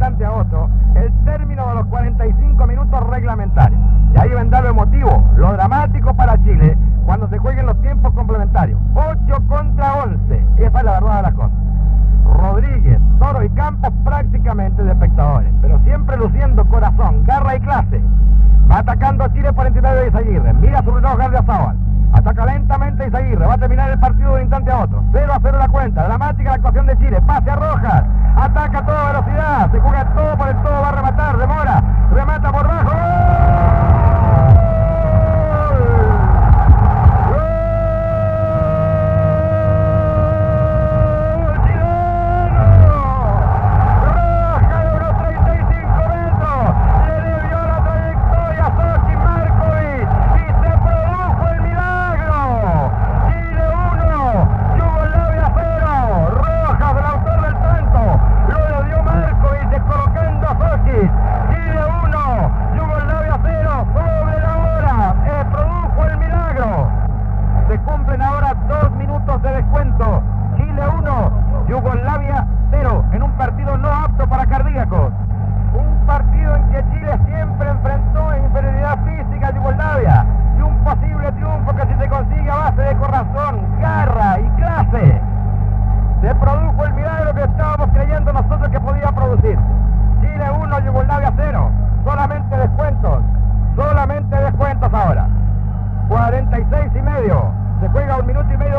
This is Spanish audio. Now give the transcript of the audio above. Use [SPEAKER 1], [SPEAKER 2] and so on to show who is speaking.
[SPEAKER 1] instante a otro el término de los 45 minutos reglamentarios. Y ahí vendrá lo emotivo, lo dramático para Chile cuando se jueguen los tiempos complementarios. 8 contra 11. Esa es la verdad de las cosas. Rodríguez, Toro y Campos prácticamente de espectadores, pero siempre luciendo corazón, garra y clase. Va atacando a Chile por entidad de Isaguirre. Mira su reloj Gardia Ataca lentamente Isaguirre. Va a terminar el partido de un instante a otro. 0 a 0 la cuenta. Dramática minuto e meio.